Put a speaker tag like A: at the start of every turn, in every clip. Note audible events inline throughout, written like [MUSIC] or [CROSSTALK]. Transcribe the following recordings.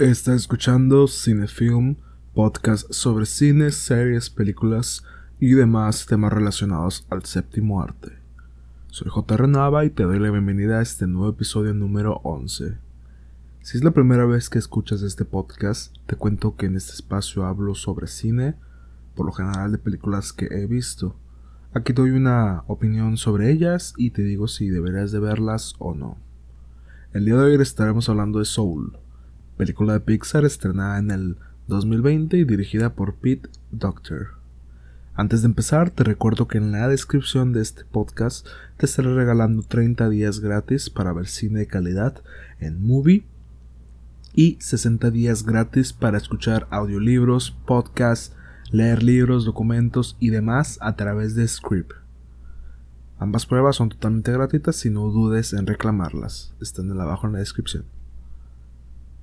A: Está escuchando Cinefilm, podcast sobre cines, series, películas y demás temas relacionados al séptimo arte. Soy J. Nava y te doy la bienvenida a este nuevo episodio número 11. Si es la primera vez que escuchas este podcast, te cuento que en este espacio hablo sobre cine, por lo general de películas que he visto. Aquí doy una opinión sobre ellas y te digo si deberías de verlas o no. El día de hoy estaremos hablando de Soul, película de Pixar estrenada en el 2020 y dirigida por Pete Doctor. Antes de empezar, te recuerdo que en la descripción de este podcast te estaré regalando 30 días gratis para ver cine de calidad en Movie y 60 días gratis para escuchar audiolibros, podcasts, leer libros, documentos y demás a través de Script. Ambas pruebas son totalmente gratuitas y no dudes en reclamarlas. Están abajo en la descripción.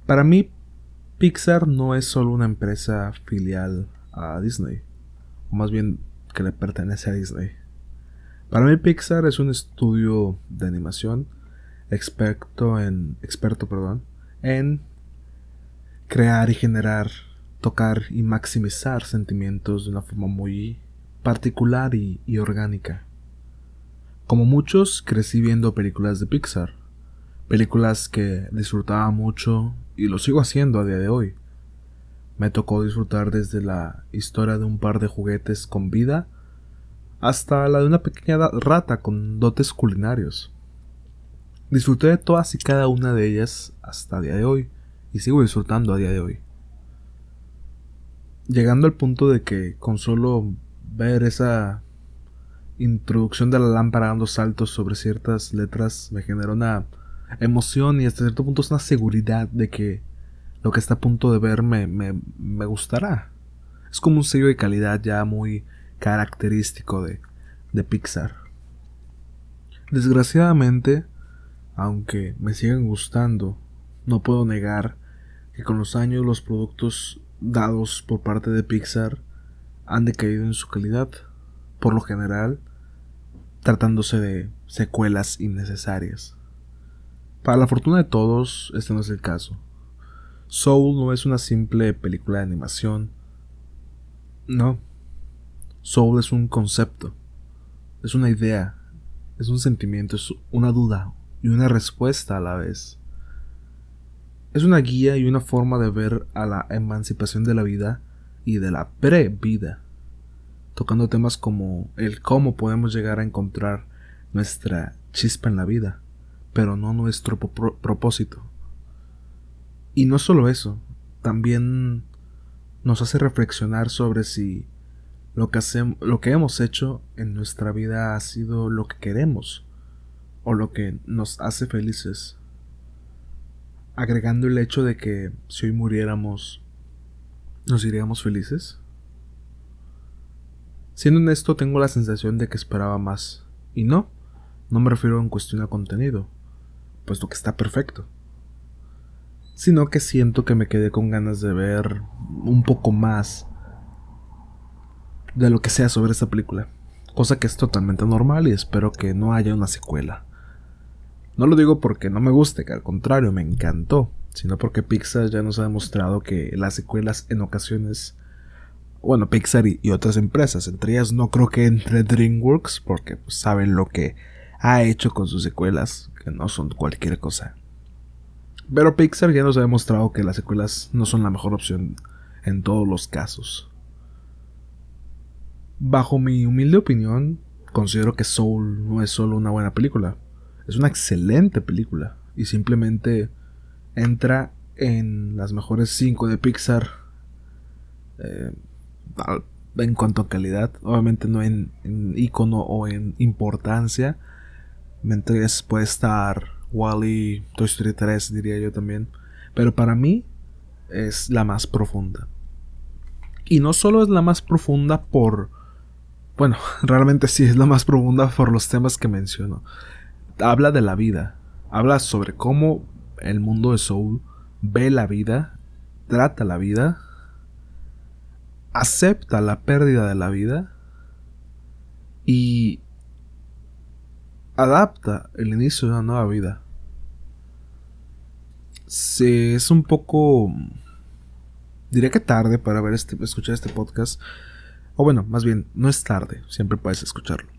A: Para mí, Pixar no es solo una empresa filial a Disney, o más bien que le pertenece a Disney. Para mí Pixar es un estudio de animación experto en experto, perdón, en crear y generar, tocar y maximizar sentimientos de una forma muy particular y, y orgánica. Como muchos, crecí viendo películas de Pixar, películas que disfrutaba mucho y lo sigo haciendo a día de hoy. Me tocó disfrutar desde la historia de un par de juguetes con vida hasta la de una pequeña rata con dotes culinarios. Disfruté de todas y cada una de ellas hasta día de hoy y sigo disfrutando a día de hoy. Llegando al punto de que con solo ver esa introducción de la lámpara dando saltos sobre ciertas letras me genera una emoción y hasta cierto punto es una seguridad de que lo que está a punto de ver me, me, gustará. Es como un sello de calidad ya muy característico de, de Pixar. Desgraciadamente, aunque me siguen gustando, no puedo negar que con los años los productos dados por parte de Pixar han decaído en su calidad, por lo general, tratándose de secuelas innecesarias. Para la fortuna de todos, este no es el caso. Soul no es una simple película de animación. No. Soul es un concepto. Es una idea. Es un sentimiento. Es una duda. Y una respuesta a la vez. Es una guía y una forma de ver a la emancipación de la vida y de la pre-vida. Tocando temas como el cómo podemos llegar a encontrar nuestra chispa en la vida pero no nuestro propósito. Y no solo eso, también nos hace reflexionar sobre si lo que, hacemos, lo que hemos hecho en nuestra vida ha sido lo que queremos o lo que nos hace felices. Agregando el hecho de que si hoy muriéramos, ¿nos iríamos felices? Siendo honesto, tengo la sensación de que esperaba más. Y no, no me refiero en cuestión a contenido, puesto que está perfecto. Sino que siento que me quedé con ganas de ver un poco más de lo que sea sobre esta película. Cosa que es totalmente normal y espero que no haya una secuela. No lo digo porque no me guste, que al contrario me encantó, sino porque Pixar ya nos ha demostrado que las secuelas en ocasiones bueno, Pixar y, otras empresas, entre ellas no creo que entre DreamWorks, porque pues, saben lo que ha hecho con sus secuelas, que no son cualquier cosa. Pero Pixar ya nos ha demostrado que las secuelas no son la mejor opción en todos los casos. Bajo mi humilde opinión, considero que Soul no es solo una buena película, es una excelente película y simplemente entra en las mejores 5 de Pixar eh, en cuanto a calidad, obviamente no en, en icono o en importancia, Mientras puede estar Wally, Toy Story 3, diría yo también. Pero para mí es la más profunda. Y no solo es la más profunda por... Bueno, [LAUGHS] realmente sí es la más profunda por los temas que menciono. Habla de la vida. Habla sobre cómo el mundo de Soul ve la vida, trata la vida, acepta la pérdida de la vida y adapta el inicio de una nueva vida. Sí, es un poco. Diría que tarde para ver este, escuchar este podcast. O bueno, más bien, no es tarde, siempre puedes escucharlo.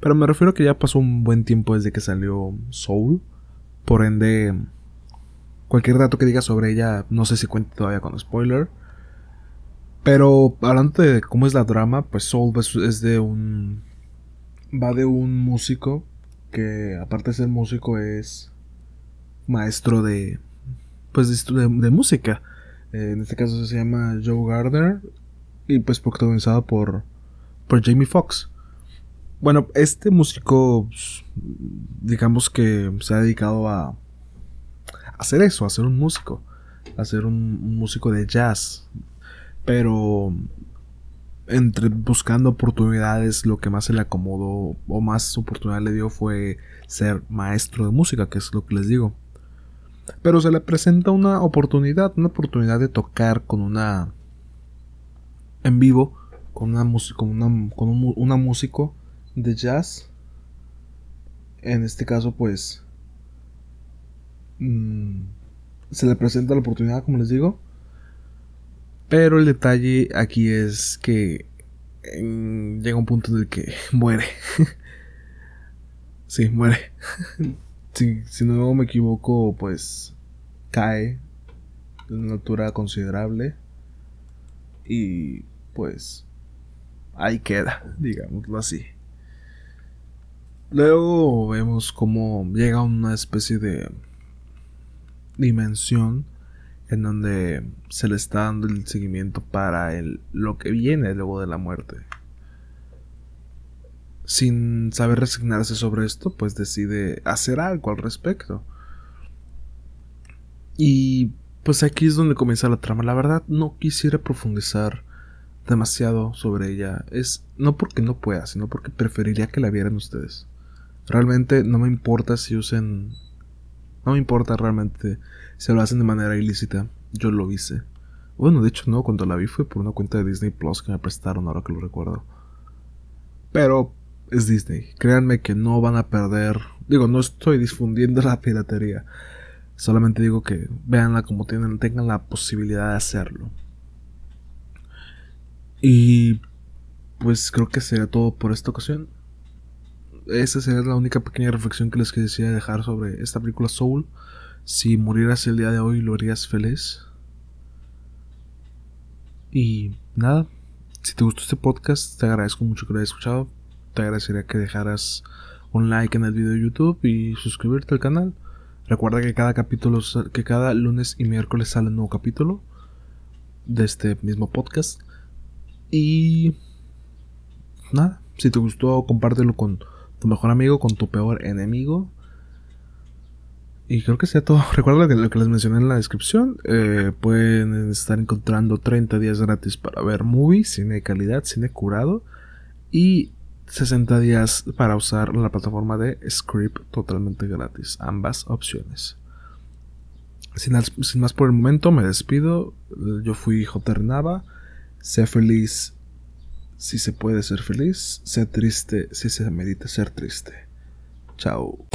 A: Pero me refiero a que ya pasó un buen tiempo desde que salió Soul. Por ende, cualquier dato que diga sobre ella, no sé si cuente todavía con spoiler. Pero hablando de cómo es la drama, pues Soul es de un. Va de un músico que, aparte de ser músico, es maestro de. Pues de, música. Eh, en este caso se llama Joe Gardner. Y pues protagonizado por. Por Jamie Foxx. Bueno, este músico, pues, digamos que se ha dedicado a, hacer eso, a ser un músico, a ser un, músico de jazz. Pero entre buscando oportunidades, lo que más se le acomodó o más oportunidad le dio fue ser maestro de música, que es lo que les digo. Pero se le presenta una oportunidad, una oportunidad de tocar con una en vivo con una, con una, con un, una músico de jazz. En este caso, pues. Mm, se le presenta la oportunidad, como les digo. Pero el detalle aquí es que llega un punto en el que [LAUGHS] muere. sí, muere. [LAUGHS] si, si, no me equivoco, pues cae de una altura considerable. Y pues ahí queda, digámoslo así. Luego vemos cómo llega una especie de dimensión en donde se le está dando el seguimiento para el, lo que viene luego de la muerte. Sin saber resignarse sobre esto, pues decide hacer algo al respecto. Y pues aquí es donde comienza la trama. La verdad no quisiera profundizar demasiado sobre ella. Es no porque no pueda, sino porque preferiría que la vieran ustedes. Realmente no me importa si usen. No me importa realmente si lo hacen de manera ilícita. Yo lo hice. Bueno, de hecho no, cuando la vi fue por una cuenta de Disney Plus que me prestaron, ahora que lo recuerdo. Pero es Disney. Créanme que no van a perder. Digo, no estoy difundiendo [LAUGHS] la piratería. Solamente digo que véanla como tienen, tengan la posibilidad de hacerlo. Y pues creo que sería todo por esta ocasión esa sería la única pequeña reflexión que les quisiera dejar sobre esta película Soul. Si murieras el día de hoy, ¿lo harías feliz? Y nada, si te gustó este podcast, te agradezco mucho que lo hayas escuchado. Te agradecería que dejaras un like en el video de YouTube y suscribirte al canal. Recuerda que cada capítulo, que cada lunes y miércoles sale un nuevo capítulo de este mismo podcast. Y nada, si te gustó, compártelo con tu mejor amigo con tu peor enemigo. Y creo que sea todo. [LAUGHS] Recuerda lo que les mencioné en la descripción. Eh, pueden estar encontrando 30 días gratis para ver movies, cine de calidad, cine curado. Y 60 días para usar la plataforma de Script totalmente gratis. Ambas opciones. Sin, sin más por el momento, me despido. Yo fui J. Nava. Sé feliz si se puede ser feliz, sea triste si se medita ser triste. Chao.